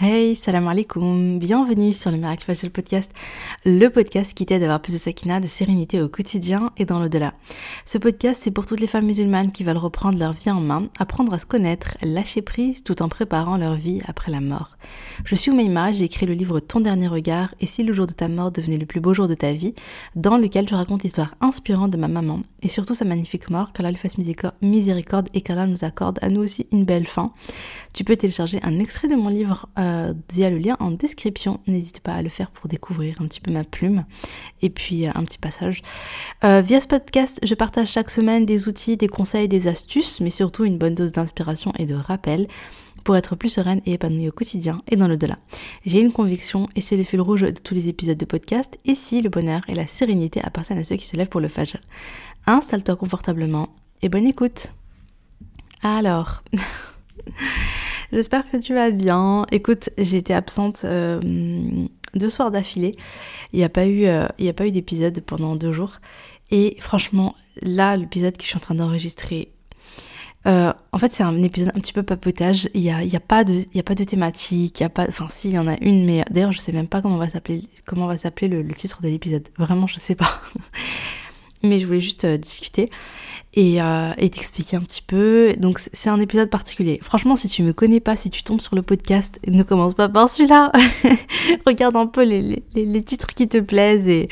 Hey, salam alaikum, bienvenue sur le Miracle Fajr Podcast, le podcast qui t'aide à avoir plus de sakina, de sérénité au quotidien et dans l'au-delà. Ce podcast, c'est pour toutes les femmes musulmanes qui veulent reprendre leur vie en main, apprendre à se connaître, lâcher prise tout en préparant leur vie après la mort. Je suis Oumaima, j'ai écrit le livre Ton dernier regard et si le jour de ta mort devenait le plus beau jour de ta vie, dans lequel je raconte l'histoire inspirante de ma maman et surtout sa magnifique mort, qu'Allah lui fasse miséricorde et qu'Allah nous accorde à nous aussi une belle fin. Tu peux télécharger un extrait de mon livre via le lien en description. N'hésite pas à le faire pour découvrir un petit peu ma plume et puis euh, un petit passage. Euh, via ce podcast, je partage chaque semaine des outils, des conseils, des astuces, mais surtout une bonne dose d'inspiration et de rappel pour être plus sereine et épanouie au quotidien et dans le delà. J'ai une conviction et c'est le fil rouge de tous les épisodes de podcast. Et si le bonheur et la sérénité appartiennent à ceux qui se lèvent pour le fajr? Installe-toi confortablement et bonne écoute. Alors, J'espère que tu vas bien. Écoute, j'ai été absente euh, deux soirs d'affilée. Il n'y a pas eu, euh, eu d'épisode pendant deux jours. Et franchement, là, l'épisode que je suis en train d'enregistrer, euh, en fait, c'est un épisode un petit peu papotage. Il n'y a, y a, pas de, a pas de thématique. Y a pas, enfin, si, il y en a une, mais d'ailleurs, je sais même pas comment va s'appeler, va s'appeler le, le, titre de l'épisode. Vraiment, je sais pas. mais je voulais juste discuter et, euh, et t'expliquer un petit peu. Donc c'est un épisode particulier. Franchement, si tu me connais pas, si tu tombes sur le podcast, ne commence pas par celui-là. Regarde un peu les, les, titres qui te plaisent et,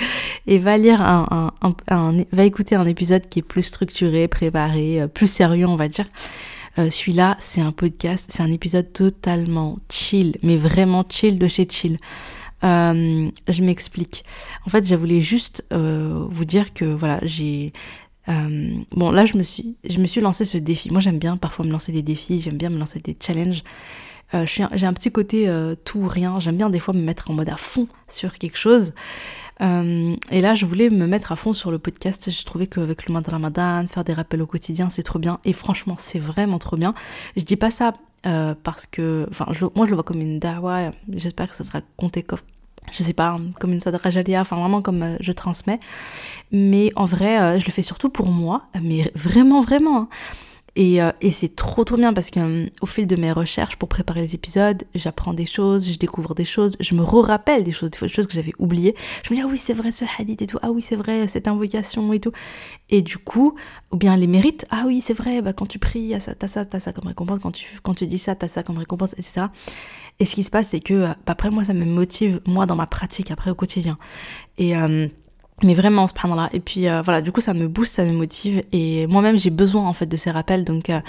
et va lire un, un, va écouter un épisode qui est plus structuré, préparé, euh, plus sérieux, on va dire. Euh, Celui-là, c'est un podcast, c'est un épisode totalement chill, mais vraiment chill de chez chill. Euh, je m'explique. En fait, je voulais juste euh, vous dire que voilà, j'ai euh, bon, là, je me suis, je me suis lancé ce défi. Moi, j'aime bien parfois me lancer des défis, j'aime bien me lancer des challenges. J'ai un petit côté tout ou rien. J'aime bien des fois me mettre en mode à fond sur quelque chose. Et là, je voulais me mettre à fond sur le podcast. Je trouvais qu'avec le mois de Ramadan, faire des rappels au quotidien, c'est trop bien. Et franchement, c'est vraiment trop bien. Je dis pas ça parce que, enfin, moi, je le vois comme une dawa. J'espère que ça sera compté comme je sais pas, comme une sadra jalia, enfin vraiment comme euh, je transmets. Mais en vrai, euh, je le fais surtout pour moi, mais vraiment, vraiment. Hein. Et, euh, et c'est trop trop bien parce que au fil de mes recherches pour préparer les épisodes, j'apprends des choses, je découvre des choses, je me re-rappelle des choses, des choses que j'avais oubliées. Je me dis ah oui c'est vrai ce hadith et tout, ah oui c'est vrai cette invocation et tout. Et du coup, ou bien les mérites, ah oui c'est vrai, bah, quand tu pries, t'as ça, t'as ça comme récompense, quand tu, quand tu dis ça, t'as ça comme récompense, etc. Et ce qui se passe, c'est que bah, après moi, ça me motive moi dans ma pratique après au quotidien. Et euh, mais vraiment là et puis euh, voilà du coup ça me booste ça me motive. Et moi-même j'ai besoin en fait de ces rappels. Donc euh,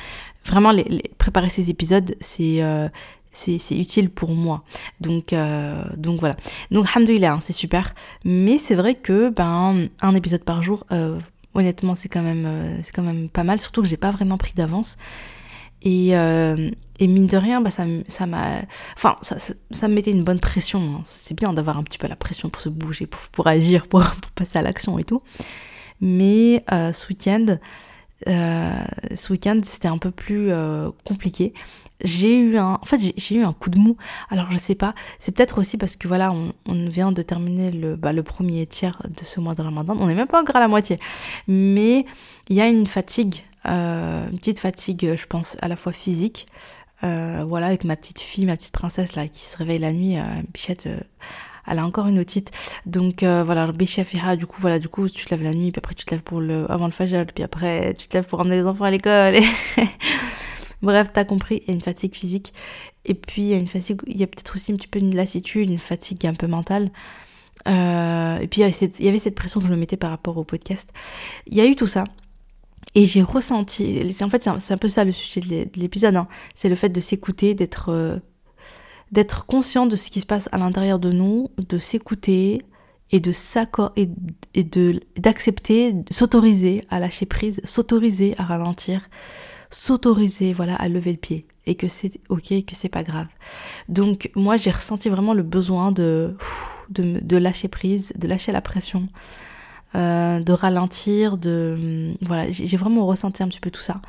vraiment préparer ces épisodes c'est euh, c'est utile pour moi. Donc donc voilà. Donc alhamdoulilah hein, c'est super. Mais c'est vrai que ben un épisode par jour honnêtement c'est quand même c'est quand même pas mal. Surtout que j'ai pas vraiment pris d'avance et, euh, et mine de rien, bah, ça, m'a, enfin, ça, ça, me mettait une bonne pression. Hein. C'est bien d'avoir un petit peu la pression pour se bouger, pour, pour agir, pour, passer à l'action et tout. Mais euh, ce week-end, euh, ce week-end, c'était un peu plus compliqué. J'ai eu un, en fait, j'ai eu un coup de mou. Alors, je sais pas. C'est peut-être aussi parce que voilà, on, vient de terminer le, bah, le premier tiers de ce mois de Ramadan. On n'est même pas encore à la moitié. Mais il y a une fatigue une petite fatigue, je pense, à la fois physique. Euh, voilà, avec ma petite fille, ma petite princesse là, qui se réveille la nuit, euh, Bichette, euh, elle a encore une otite. Donc euh, voilà, Bichette du coup, voilà, du coup, tu te lèves la nuit, puis après tu te lèves pour le, avant le fajr, puis après tu te lèves pour emmener les enfants à l'école. Bref, t'as compris, il y a une fatigue physique. Et puis il y a une fatigue, il y a peut-être aussi un petit peu une lassitude, une fatigue un peu mentale. Euh, et puis il y avait cette pression que je me mettais par rapport au podcast. Il y a eu tout ça. Et j'ai ressenti, en fait c'est un, peu ça le sujet de l'épisode, hein. c'est le fait de s'écouter, d'être euh, d'être conscient de ce qui se passe à l'intérieur de nous, de s'écouter et de s'accorder et, de d'accepter, s'autoriser à lâcher prise, s'autoriser à ralentir, s'autoriser voilà à lever le pied et que c'est ok, que c'est pas grave. Donc moi j'ai ressenti vraiment le besoin de de lâcher prise, de lâcher la pression, euh, de ralentir, de voilà, j'ai vraiment ressenti un petit peu tout ça.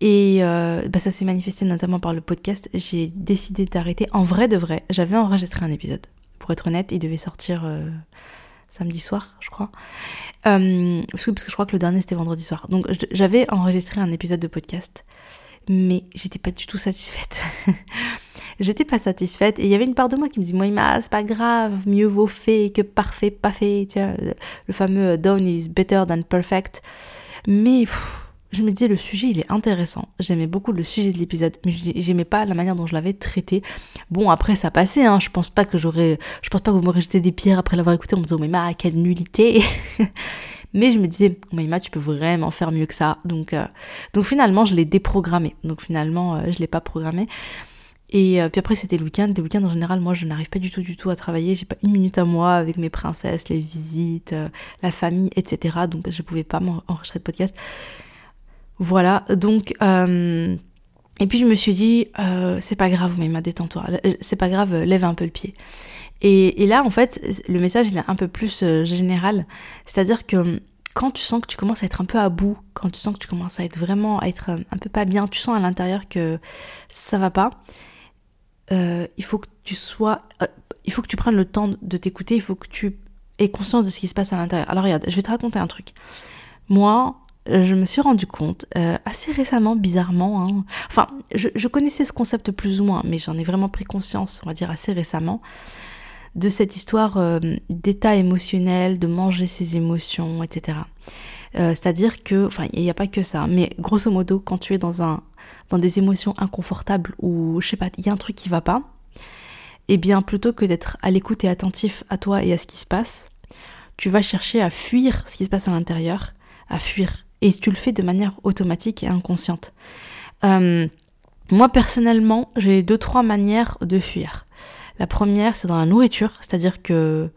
Et euh, bah ça s'est manifesté notamment par le podcast. J'ai décidé d'arrêter. En vrai de vrai, j'avais enregistré un épisode. Pour être honnête, il devait sortir euh, samedi soir, je crois. Euh, parce, que, parce que je crois que le dernier c'était vendredi soir. Donc j'avais enregistré un épisode de podcast, mais j'étais pas du tout satisfaite. j'étais pas satisfaite. Et il y avait une part de moi qui me dit, moi, c'est pas grave, mieux vaut fait que parfait, pas fait. Tu le fameux done is better than perfect. Mais je me disais, le sujet, il est intéressant. J'aimais beaucoup le sujet de l'épisode, mais j'aimais pas la manière dont je l'avais traité. Bon, après, ça passait, hein. Je pense pas que j'aurais, je pense pas que vous m'aurez jeté des pierres après l'avoir écouté en me disant, mais ma, quelle nullité. mais je me disais, Maïma, tu peux vraiment faire mieux que ça. Donc, euh, donc finalement, je l'ai déprogrammé. Donc finalement, euh, je l'ai pas programmé. Et euh, puis après, c'était le week-end. Le week-end, en général, moi, je n'arrive pas du tout, du tout à travailler. J'ai pas une minute à moi avec mes princesses, les visites, la famille, etc. Donc, je pouvais pas m'enregistrer de podcast. Voilà, donc... Euh, et puis je me suis dit, euh, c'est pas grave, mais détends-toi, euh, c'est pas grave, lève un peu le pied. Et, là, en fait, le message, il est un peu plus général. C'est-à-dire que quand tu sens que tu commences à être un peu à bout, quand tu sens que tu commences à être vraiment, à être un peu pas bien, tu sens à l'intérieur que ça va pas, il faut que tu sois... il faut que tu prennes le temps de t'écouter, il faut que tu aies conscience de ce qui se passe à l'intérieur. Alors regarde, je vais te raconter un truc. Moi, je me suis rendu compte euh, assez récemment, bizarrement. Hein. Enfin, je, connaissais ce concept plus ou moins, mais j'en ai vraiment pris conscience, on va dire assez récemment, de cette histoire euh, d'état émotionnel, de manger ses émotions, etc. Euh, c'est-à-dire que, enfin, il n'y a pas que ça, mais grosso modo, quand tu es dans un, dans des émotions inconfortables ou je sais pas, il y a un truc qui va pas, eh bien, plutôt que d'être à l'écoute et attentif à toi et à ce qui se passe, tu vas chercher à fuir ce qui se passe à l'intérieur, à fuir et tu le fais de manière automatique et inconsciente. Euh, moi personnellement, j'ai deux trois manières de fuir. La première, c'est dans la nourriture, c'est-à-dire que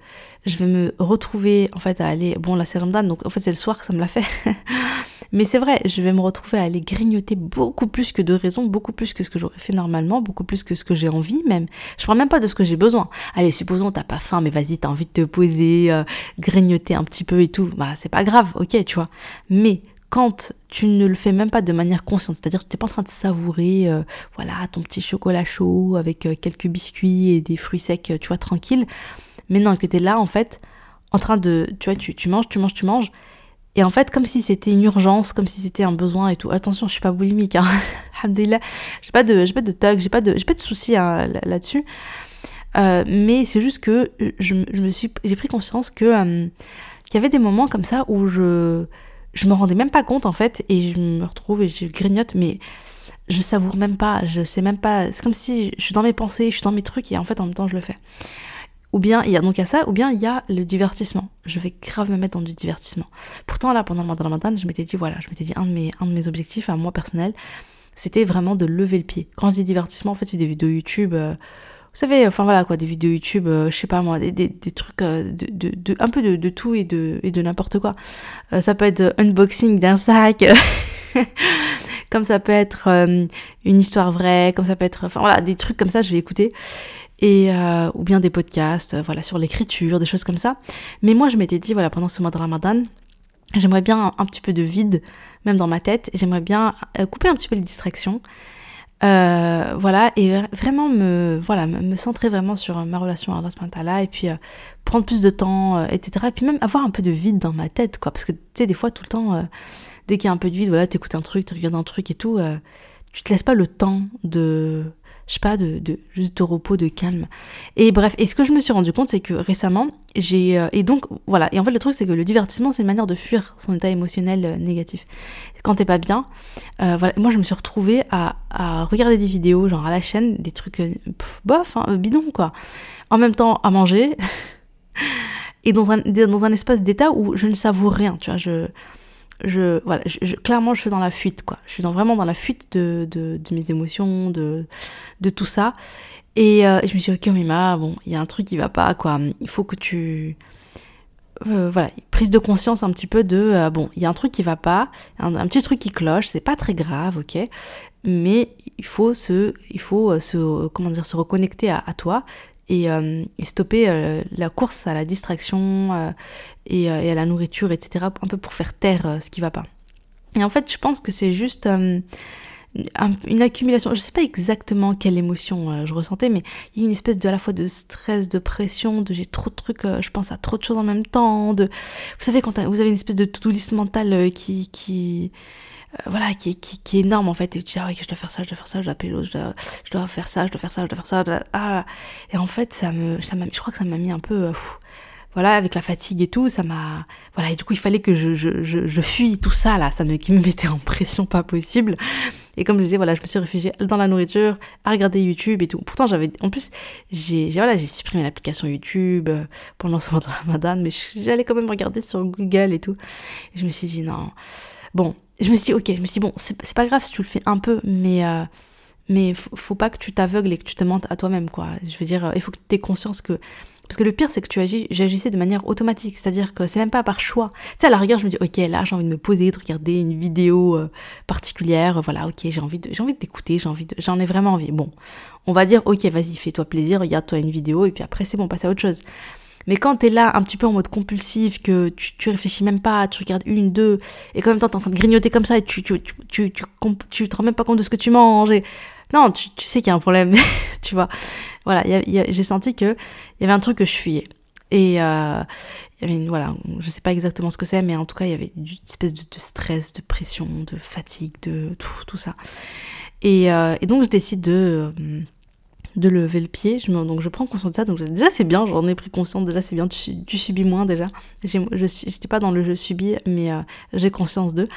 je vais me retrouver en fait à aller bon la c'est donc en fait c'est le soir que ça me l'a fait. Mais c'est vrai, je vais me retrouver à aller grignoter beaucoup plus que de raison, beaucoup plus que ce que j'aurais fait normalement, beaucoup plus que ce que j'ai envie même. Je parle même pas de ce que j'ai besoin. Allez, supposons t'as pas faim, mais vas-y, t'as envie de te poser, euh, grignoter un petit peu et tout. Bah c'est pas grave, ok, tu vois. Mais quand tu ne le fais même pas de manière consciente, c'est-à-dire que tu n'es pas en train de savourer euh, voilà, ton petit chocolat chaud avec euh, quelques biscuits et des fruits secs, tu vois, tranquille, mais non, que tu es là, en fait, en train de, tu vois, tu, tu manges, tu manges, tu manges, et en fait, comme si c'était une urgence, comme si c'était un besoin et tout. Attention, je suis pas boulimique, hein. Alhamdulillah. J'ai pas de, j'ai pas de tug, j'ai pas de, j'ai pas de soucis hein, là-dessus. Euh, mais c'est juste que je, je, me suis, j'ai pris conscience que qu'il y avait des moments comme ça où je je me rendais même pas compte en fait et je me retrouve et je grignote mais je savoure même pas, je sais même pas, c'est comme si je suis dans mes pensées, je suis dans mes trucs et en fait en même temps je le fais. Ou bien il y a donc il ça, ou bien il y a le divertissement. Je vais grave me mettre dans du divertissement. Pourtant là pendant le mois de je m'étais dit voilà, je m'étais dit un de mes un de mes objectifs à moi personnel, c'était vraiment de lever le pied. Quand je dis divertissement, en fait c'est des vidéos YouTube. Euh, vous savez, enfin voilà quoi, des vidéos YouTube, euh, je sais pas moi, des, des, trucs, euh, de, de, un peu de, de, tout et de, et de n'importe quoi. Ça peut être unboxing d'un sac, comme ça peut être une histoire vraie, comme ça peut être, enfin voilà, des trucs comme ça, je vais écouter. Et, ou bien des podcasts, voilà, sur l'écriture, des choses comme ça. Mais moi, je m'étais dit, voilà, pendant ce mois de Ramadan, j'aimerais bien un, petit peu de vide, même dans ma tête, j'aimerais bien couper un petit peu les distractions euh, voilà, et vraiment me, voilà, me centrer vraiment sur ma relation à Allah et puis euh, prendre plus de temps, euh, etc. Et puis même avoir un peu de vide dans ma tête, quoi. Parce que tu sais, des fois, tout le temps, dès qu'il y a un peu de vide, voilà, t'écoutes un truc, tu regardes un truc et tout, tu te laisses pas le temps de, je sais pas, de, juste de repos, de calme. Et bref, et ce que je me suis rendu compte, c'est que récemment, j'ai... Euh, et donc, voilà, et en fait le truc, c'est que le divertissement, c'est une manière de fuir son état émotionnel euh, négatif. Quand t'es pas bien, euh, voilà, moi je me suis retrouvée à, regarder des vidéos, genre à la chaîne, des trucs, bof, hein, bidon, quoi. En même temps, à manger. et dans un, dans un espace d'état où je ne savoure rien, tu vois, je je, voilà, clairement, je suis dans la fuite, quoi. Je suis vraiment dans la fuite de, de, mes émotions, de, de tout ça. Et euh, je me suis dit, ok, Mima, bon, il y a un truc qui va pas, quoi. Il faut que tu. Euh, voilà, prise de conscience un petit peu de. Euh, bon, il y a un truc qui va pas, un, petit truc qui cloche, c'est pas très grave, ok. Mais il faut se. Il faut se. Comment dire, se reconnecter à, toi et, et stopper la course à la distraction et, à la nourriture, etc. Un peu pour faire taire ce qui va pas. Et en fait, je pense que c'est juste une accumulation. Je sais pas exactement quelle émotion euh, je ressentais, mais il y a une espèce de à la fois de stress, de pression, de j'ai trop de trucs, euh, je pense à trop de choses en même temps. De, vous savez quand vous avez une espèce de to-do list mentale euh, qui voilà, qui, qui, qui, est énorme en fait. Et tu dis, ah ouais, je dois faire ça, je dois faire ça, je dois appeler l'autre, je dois, je dois faire ça, je dois faire ça, je dois faire ça. Ah. Et en fait, ça me, ça je crois que ça m'a mis un peu, voilà, avec la fatigue et tout, ça m'a, voilà, et du coup, il fallait que je, je, je, fuis tout ça là, ça me, qui me mettait en pression pas possible. Et comme je disais, voilà, je me suis réfugiée dans la nourriture, à regarder YouTube et tout. Pourtant, j'avais, en plus, j'ai, voilà, supprimé l'application YouTube euh, pendant ce mois de Ramadan, mais j'allais quand même regarder sur Google et tout. Et je me suis dit, non. Bon, je me suis dit, ok, je me suis dit, bon, c'est pas grave si tu le fais un peu, mais, euh, mais faut pas que tu t'aveugles et que tu te mentes à toi-même, quoi. Je veux dire, il faut que tu aies conscience que parce que le pire, c'est que tu agis, j'agissais de manière automatique. C'est-à-dire que c'est même pas par choix. Tu sais, à la rigueur, je me dis, ok, là, j'ai envie de me poser, de regarder une vidéo euh, particulière. Voilà, ok, j'ai envie de, j'ai envie d'écouter, j'ai envie de, j'en ai vraiment envie. Bon, on va dire, ok, vas-y, fais-toi plaisir, regarde-toi une vidéo, et puis après, c'est bon, passe à autre chose. Mais quand t'es là un petit peu en mode compulsif, que tu, tu réfléchis même pas, tu regardes une, deux, et quand même temps t'es en train de grignoter comme ça et tu, tu, tu, tu, te rends même pas compte de ce que tu manges. Et... Non, tu, sais qu'il y a un problème, tu vois. Voilà, j'ai senti que il y avait un truc que je fuyais. Et euh, il y avait une, voilà, je sais pas exactement ce que c'est, mais en tout cas, il y avait une espèce de, stress, de pression, de fatigue, de tout, tout ça. Et, euh, et, donc, je décide de, euh, de lever le pied. Je donc, je prends conscience de ça. Donc, déjà, c'est bien, j'en ai pris conscience. Déjà, c'est bien, tu, subis moins déjà. Je n'étais pas dans le je subis, mais euh, j'ai conscience d'eux.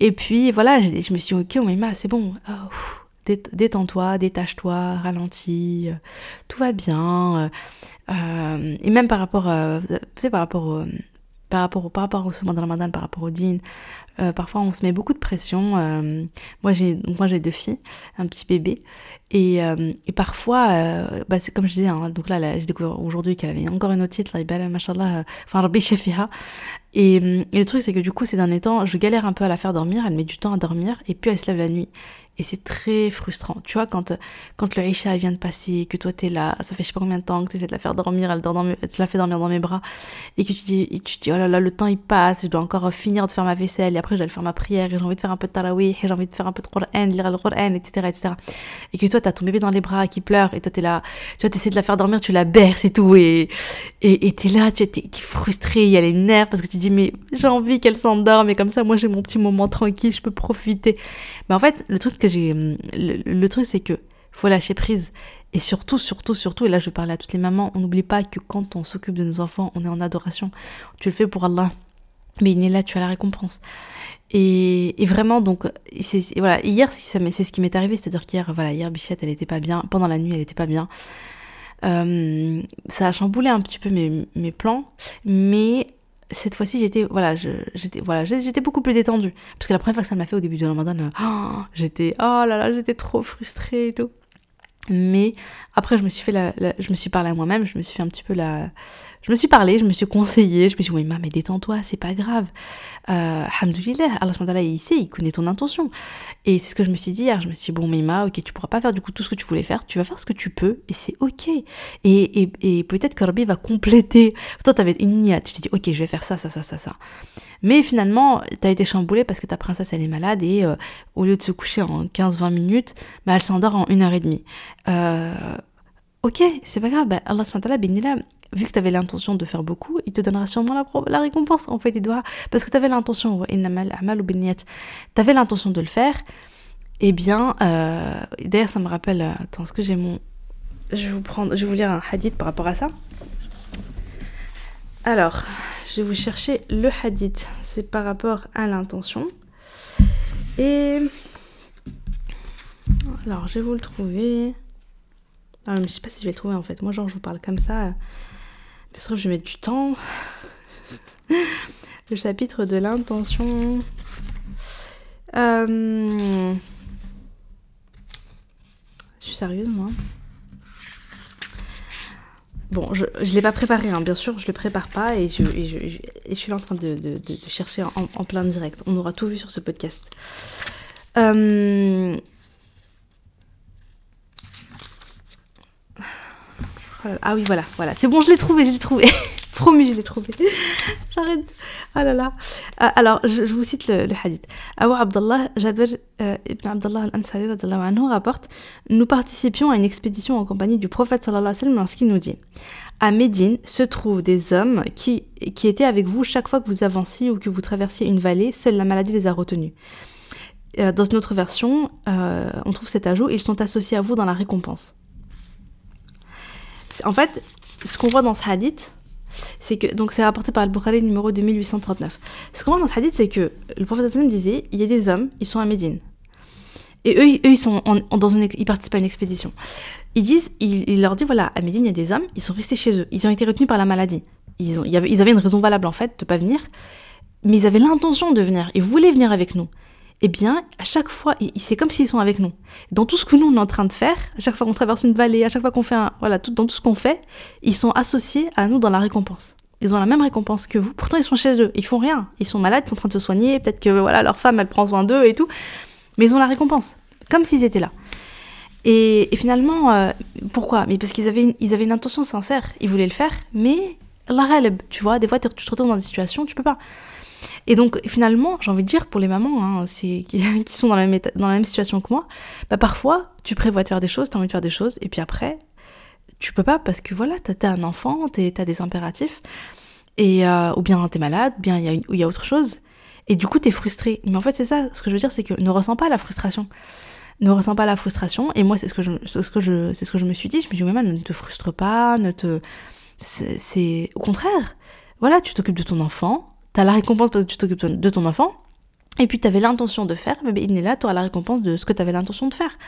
Et puis, voilà, je me suis dit, ok, oh, mais c'est bon. Oh, détends-toi, détache-toi, ralentis, euh, tout va bien. Euh, et même par rapport, vous par rapport au, par rapport au, par rapport au par rapport au din, parfois on se met beaucoup de pression. moi j'ai, moi j'ai deux filles, un petit bébé, et, et parfois, bah, c'est comme je disais, hein, donc là, j'ai découvert aujourd'hui qu'elle avait encore une autre titre, là, machallah, enfin Rabbi Shefiha. Et, et le truc c'est que du coup ces derniers temps, je galère un peu à la faire dormir, elle met du temps à dormir, et puis elle se lève la nuit. Et c'est très frustrant. Tu vois, quand, quand le Aisha vient de passer, que toi t'es là, ça fait je sais pas combien de temps que tu essaies de la faire dormir, elle dort dans tu la fais dormir dans mes bras, et que tu dis, tu dis, oh là là, le temps il passe, je dois encore finir de faire ma vaisselle, et après je dois aller faire ma prière, et j'ai envie de faire un peu de tarawih, et j'ai envie de faire un peu de Qur'an, lire le Qur'an, etc., etc. Et que toi t'as ton bébé dans les bras qui pleure, et toi t'es là, tu vois, t'essaies de la faire dormir, tu la berces et tout, et, et, t'es là, tu es, frustré, il y a les nerfs, parce que tu dis, mais j'ai envie qu'elle s'endorme, et comme ça, moi j'ai mon petit moment tranquille, je peux profiter. Mais en fait, le truc que j'ai, le, truc c'est que faut lâcher prise. Et surtout, surtout, surtout, et là je parler à toutes les mamans, on n'oublie pas que quand on s'occupe de nos enfants, on est en adoration. Tu le fais pour Allah. Mais il est là, tu as la récompense. Et, vraiment, donc, voilà, hier, c'est ce qui m'est arrivé, c'est-à-dire qu'hier, voilà, hier, Bichette, elle était pas bien, pendant la nuit, elle était pas bien. Euh, ça a chamboulé un petit peu mes, mes plans, mais cette fois-ci, j'étais voilà, j'étais voilà, j'étais beaucoup plus détendue parce que la première fois que ça m'a fait au début de Ramadan, oh, j'étais oh là là, j'étais trop frustrée et tout. Mais après, je me suis fait la, je me suis parlé à moi-même, je me suis fait un petit peu la, je me suis parlé, je me suis conseillé, je me suis dit, oui, mais détends-toi, c'est pas grave. Euh, Alhamdoulilah, Allah il sait, il connaît ton intention. Et c'est ce que je me suis dit hier, je me suis dit, bon, Mima, ok, tu pourras pas faire du coup tout ce que tu voulais faire, tu vas faire ce que tu peux, et c'est ok. Et, et, et peut-être que Rabbi va compléter. Toi, t'avais une niat, tu t'es dit, ok, je vais faire ça, ça, ça, ça, ça. Mais finalement, t'as été chamboulé parce que ta princesse, elle est malade, et euh, au lieu de se coucher en 15-20 minutes, bah, elle s'endort en une heure et demie. Euh, ok, c'est pas grave, bah, Allah là, vu que tu avais l'intention de faire beaucoup, il te donnera sûrement la, récompense. En fait, il doit. Parce que tu avais l'intention, tu avais l'intention de le faire. Eh bien, euh, d'ailleurs, ça me rappelle. Euh, attends, est-ce que j'ai mon. Je vais, vous prendre, je vais vous lire un hadith par rapport à ça. Alors, je vais vous chercher le hadith. C'est par rapport à l'intention. Et. Alors, je vais vous le trouver. Ah, mais je sais pas si je vais le trouver en fait. Moi, genre, je vous parle comme ça. Parce que je vais mettre du temps. le chapitre de l'intention. Euh... Je suis sérieuse, moi. Bon, je ne l'ai pas préparé, hein, bien sûr, je le prépare pas et je, je, je suis là en train de, de, chercher en, en, plein direct. On aura tout vu sur ce podcast. Euh, ah oui, voilà, voilà. C'est bon, je l'ai trouvé, je l'ai trouvé. Promis, je l'ai trouvé. J'arrête. Ah là là. Euh, alors, je, vous cite le, hadith. Abu Abdallah Jabir euh, ibn Abdallah al-Ansari anhu rapporte Nous participions à une expédition en compagnie du prophète sallallahu alayhi wa sallam lorsqu'il nous dit À Médine se trouvent des hommes qui, qui étaient avec vous chaque fois que vous avanciez ou que vous traversiez une vallée, seule la maladie les a retenus. dans une autre version, on trouve cet ajout, ils sont associés à vous dans la récompense. En fait, ce qu'on voit dans ce hadith, c'est que, donc c'est rapporté par le Bukhari numéro 2839. Ce qu'on voit dans ce hadith, c'est que le prophète disait, il y a des hommes, ils sont à Médine. Et eux, eux ils, sont dans ils participent à une expédition. Ils disent, il, leur dit, voilà, à Médine, il y a des hommes, ils sont restés chez eux. Ils ont été retenus par la maladie. Ils, ont, ils avaient une raison valable, en fait, de pas venir. Mais ils avaient l'intention de venir. Ils voulaient venir avec nous eh bien, à chaque fois, c'est comme s'ils sont avec nous. Dans tout ce que nous, on est en train de faire, à chaque fois qu'on traverse une vallée, à chaque fois qu'on fait un, voilà, tout, dans tout ce qu'on fait, ils sont associés à nous dans la récompense. Ils ont la même récompense que vous. Pourtant, ils sont chez eux. Ils font rien. Ils sont malades, ils sont en train de se soigner. Peut-être que, voilà, leur femme, elle prend soin d'eux et tout. Mais ils ont la récompense. Comme s'ils étaient là. Et, finalement, euh, pourquoi? Mais parce qu'ils avaient, une, avaient une intention sincère. Ils voulaient le faire, mais la tu vois, des fois, tu te retrouves dans des situations, tu peux pas. Et donc finalement, j'ai envie de dire pour les mamans hein, qui, sont dans la, même dans la même situation que moi, bah parfois tu prévois de faire des choses, tu as envie de faire des choses, et puis après, tu peux pas parce que voilà, tu as, un enfant, tu as des impératifs, et, euh, ou bien tu es malade, bien il y, a y a autre chose, et du coup tu es frustré. Mais en fait, c'est ça, ce que je veux dire, c'est que ne ressens pas la frustration. Ne ressens pas la frustration, et moi, c'est ce que je, ce que je, ce que je me suis dit. Je me dis, mais ne te frustre pas, ne te. C'est au contraire. Voilà, tu t'occupes de ton enfant, T'as la récompense parce que tu t'occupes de ton enfant, et puis tu avais l'intention de faire, mais il est là, tu auras la récompense de ce que tu avais l'intention de faire.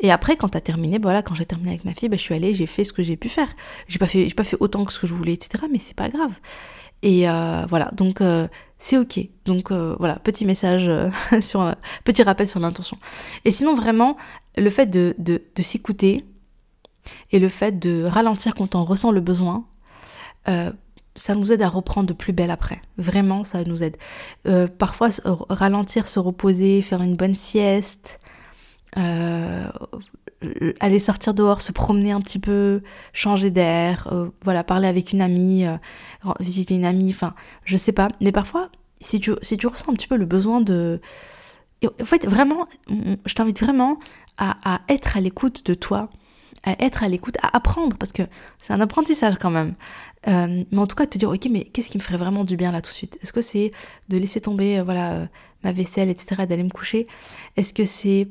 Et après, quand tu as terminé, bah voilà, quand j'ai terminé avec ma fille, bah, je suis allée, j'ai fait ce que j'ai pu faire. J'ai pas fait, pas fait autant que ce que je voulais, etc. Mais c'est pas grave. Et euh, voilà, donc euh, c'est ok. Donc euh, voilà, petit message sur, petit rappel sur l'intention. Et sinon vraiment, le fait de, de, de s'écouter et le fait de ralentir quand on ressent le besoin ça nous aide à reprendre de plus belle après. Vraiment, ça nous aide. Euh, parfois, ralentir, se reposer, faire une bonne sieste, euh, aller sortir dehors, se promener un petit peu, changer d'air, euh, voilà, parler avec une amie, visiter une amie, enfin, je sais pas. Mais parfois, si tu, si tu ressens un petit peu le besoin de... En fait, vraiment, je t'invite vraiment à, à être à l'écoute de toi, à être à l'écoute, à apprendre, parce que c'est un apprentissage quand même. Euh, mais en tout cas, te dire, ok, mais qu'est-ce qui me ferait vraiment du bien là tout de suite? Est-ce que c'est de laisser tomber euh, voilà, euh, ma vaisselle, etc., d'aller me coucher? Est-ce que c'est...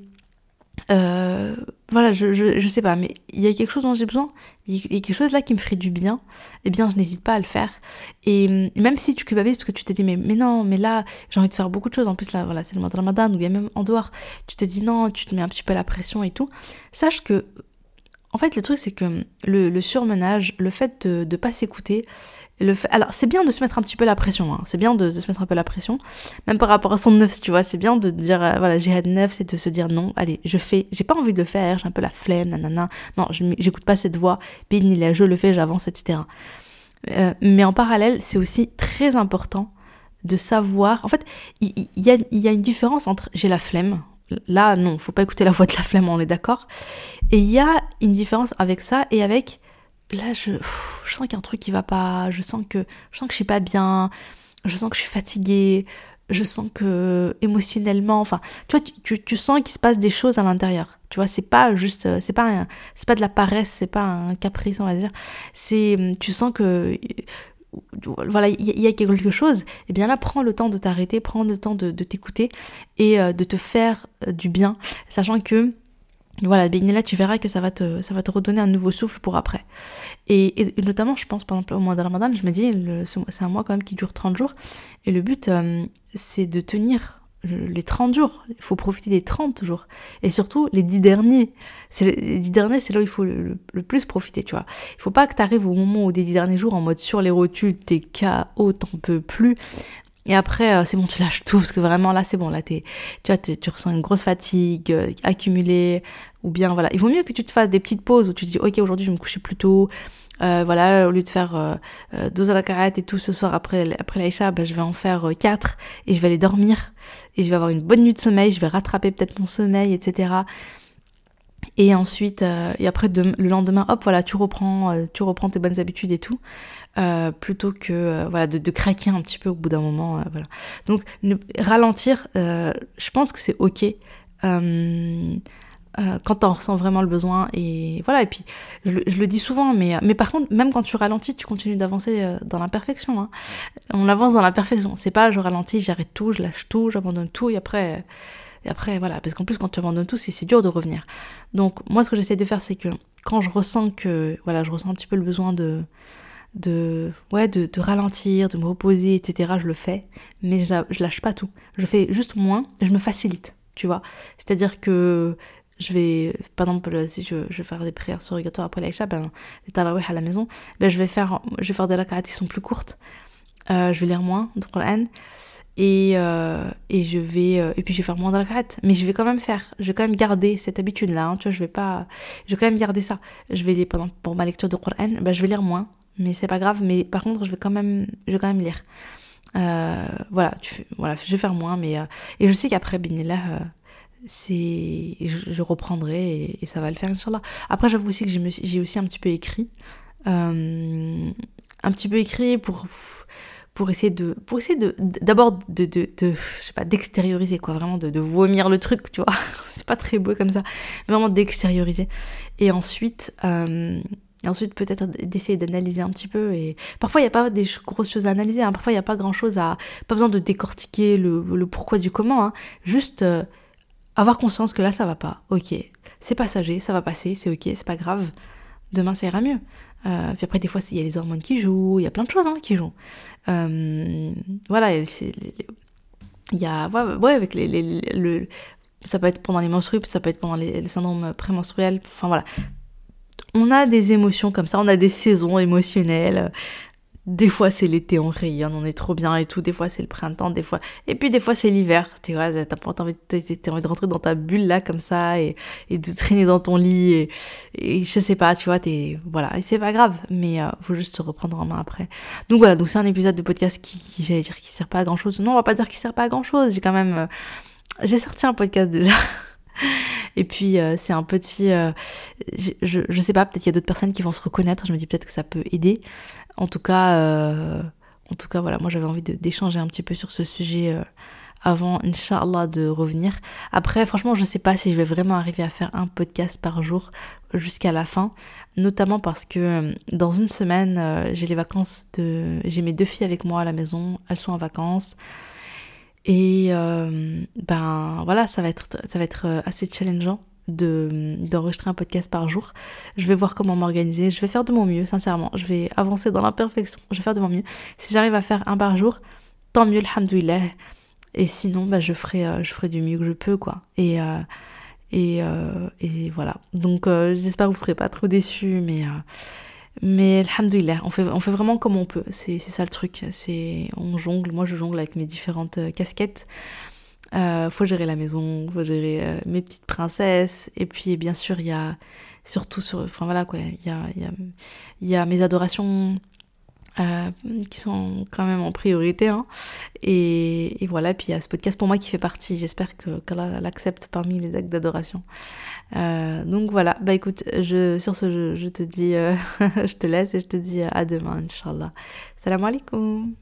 voilà, je, je, je, sais pas, mais il y a quelque chose dont j'ai besoin, il y a quelque chose là qui me ferait du bien, eh bien je n'hésite pas à le faire. Et même si tu culpabilises parce que tu te dis, mais, mais non, mais là, j'ai envie de faire beaucoup de choses, en plus là, voilà, c'est le mois de Ramadan, ou bien même en dehors, tu te dis non, tu te mets un petit peu la pression et tout, sache que en fait, le truc, c'est que le, surmenage, le fait de ne pas s'écouter, le alors c'est bien de se mettre un petit peu la pression, hein. c'est bien de, se mettre un peu la pression, même par rapport à son neuf, tu vois, c'est bien de dire, euh, voilà, j'ai had neuf, c'est de se dire non, allez, je fais, j'ai pas envie de le faire, j'ai un peu la flemme, nanana, non, j'écoute pas cette voix, là, je le fais, j'avance, etc. Euh, mais en parallèle, c'est aussi très important de savoir, en fait, il y, a, y a une différence entre j'ai la flemme, Là, non, faut pas écouter la voix de la flemme, on est d'accord. Et il y a une différence avec ça et avec. Là, je, je sens qu'il y a un truc qui va pas. Je sens que je sens que je suis pas bien. Je sens que je suis fatiguée. Je sens que émotionnellement, enfin, tu vois, tu, tu, sens qu'il se passe des choses à l'intérieur. Tu vois, c'est pas juste, c'est pas, c'est pas de la paresse, c'est pas un caprice, on va dire. C'est, tu sens que voilà, il y, a quelque chose, et eh bien là, prends le temps de t'arrêter, prends le temps de, t'écouter et euh, de te faire euh, du bien, sachant que voilà, là tu verras que ça va te, ça va te redonner un nouveau souffle pour après. Et, notamment, je pense, par exemple, au mois de Ramadan, je me dis, c'est un mois quand même qui dure 30 jours, et le but, euh, c'est de tenir les 30 jours. Il faut profiter des 30 jours. Et surtout, les 10 derniers. Les 10 derniers, c'est là où il faut le, plus profiter, tu vois. Il faut pas que tu arrives au moment où des 10 derniers jours en mode sur les rotules, t'es KO, t'en peux plus. Et après, euh, c'est bon, tu lâches tout, parce que vraiment là, c'est bon, là, tu vois, tu ressens une grosse fatigue euh, accumulée, ou bien, voilà. Il vaut mieux que tu te fasses des petites pauses où tu te dis, ok, aujourd'hui, je vais me coucher plus tôt, euh, voilà, au lieu de faire euh, 12 à la carrette et tout ce soir après, après l'Aïcha, ben, je vais en faire 4 et je vais aller dormir et je vais avoir une bonne nuit de sommeil, je vais rattraper peut-être mon sommeil, etc. Et ensuite, et après le lendemain, hop, voilà, tu reprends, tu reprends tes bonnes habitudes et tout. Euh, plutôt que euh, voilà de, de, craquer un petit peu au bout d'un moment euh, voilà donc ralentir je pense que c'est ok quand on ressent vraiment le besoin et voilà et puis je, le dis souvent mais mais par contre même quand tu ralentis tu continues d'avancer dans l'imperfection hein. on avance dans l'imperfection c'est pas je ralentis j'arrête tout je lâche tout j'abandonne tout et après Et après, voilà, parce qu'en plus, quand tu abandonnes tout, c'est dur de revenir. Donc, moi, ce que j'essaie de faire, c'est que quand je ressens que, voilà, je ressens un petit peu le besoin de, de, ouais, de, de ralentir, de me reposer, etc., je le fais, mais je, je lâche pas tout. Je fais juste moins, je me facilite, tu vois. C'est-à-dire que je vais, par exemple, si je, vais faire des prières surrogatoires après l'Aïcha, ben, les tarawih à la maison, ben, je vais faire, je vais faire des rak'at qui sont plus courtes. Euh, je vais lire moins de Qur'an. Et, euh, et je vais euh, et puis je vais faire moins de rak'at mais je vais quand même faire je vais quand même garder cette habitude là hein, tu vois je vais pas je vais quand même garder ça je vais pendant pour ma lecture de Qur'an ben, je vais lire moins mais c'est pas grave mais par contre je vais quand même je vais quand même lire voilà tu voilà je vais faire moins mais et je sais qu'après là c'est je, reprendrai et, ça va le faire inchallah après j'avoue aussi que j'ai aussi un petit peu écrit euh, un petit peu écrit pour pour essayer de pour essayer de d'abord de, de, je sais pas d'extérioriser quoi vraiment de, vomir le truc tu vois c'est pas très beau comme ça vraiment d'extérioriser et ensuite euh, et ensuite, peut-être d'essayer d'analyser un petit peu. Et parfois, il n'y a pas des grosses choses à analyser. Hein. Parfois, il n'y a pas grand-chose à. Pas besoin de décortiquer le, le pourquoi du comment. Hein. Juste euh, avoir conscience que là ça va pas, ok, c'est passager, ça va passer, c'est ok, c'est pas grave, demain ça ira mieux. Euh, puis après des fois il y a les hormones qui jouent, il y a plein de choses hein, qui jouent. Euh, voilà, il y a ouais, avec les, le, ça peut être pendant les menstrues, ça peut être pendant les, les syndromes prémenstruels, enfin voilà. On a des émotions comme ça, on a des saisons émotionnelles. Des fois c'est l'été, on rayonne, on est trop bien et tout. Des fois c'est le printemps, des fois. Et puis des fois c'est l'hiver. Tu vois, t'as pas envie, envie de rentrer dans ta bulle là comme ça et, de traîner dans ton lit et, et je sais pas, tu vois, t'es voilà. Et c'est pas grave, mais euh, faut juste se reprendre en main après. Donc voilà, donc c'est un épisode de podcast qui, j'allais dire, qui sert pas à grand chose. Non, on va pas dire qu'il sert pas à grand chose. J'ai quand même, euh, j'ai sorti un podcast déjà. Et puis euh, c'est un petit, euh, je, je, sais pas, peut-être qu'il y a d'autres personnes qui vont se reconnaître. Je me dis peut-être que ça peut aider. En tout cas, euh, en tout cas voilà, moi j'avais envie d'échanger un petit peu sur ce sujet avant, Inch'Allah, de revenir. Après, franchement, je sais pas si je vais vraiment arriver à faire un podcast par jour jusqu'à la fin, notamment parce que dans une semaine, j'ai les vacances de, j'ai mes deux filles avec moi à la maison, elles sont en vacances. Et euh, ben voilà, ça va être, ça va être euh, assez challengeant de d'enregistrer un podcast par jour. Je vais voir comment m'organiser. Je vais faire de mon mieux, sincèrement. Je vais avancer dans l'imperfection. Je vais faire de mon mieux. Si j'arrive à faire un par jour, tant mieux, alhamdoulilah. Et sinon, ben, je ferai, euh, je ferai du mieux que je peux, quoi. Et et, et voilà. Donc j'espère que vous serez pas trop déçus, mais mais alhamdoulilah, on fait, on fait vraiment comme on peut. C'est ça le truc. C'est On jongle. Moi, je jongle avec mes différentes euh, casquettes. Euh, faut gérer la maison, faut gérer euh, mes petites princesses. Et puis, bien sûr, il y a surtout sur. Enfin, voilà quoi. Il y a, y, a, y a mes adorations euh, qui sont quand même en priorité. Hein. Et, et, voilà, puis il y a ce podcast pour moi qui fait partie. J'espère que qu'Allah l'accepte parmi les actes d'adoration. Euh, donc voilà, bah écoute, je, sur ce, je, te dis, euh, je te laisse et je te dis à demain, Inch'Allah. Salam alaikum.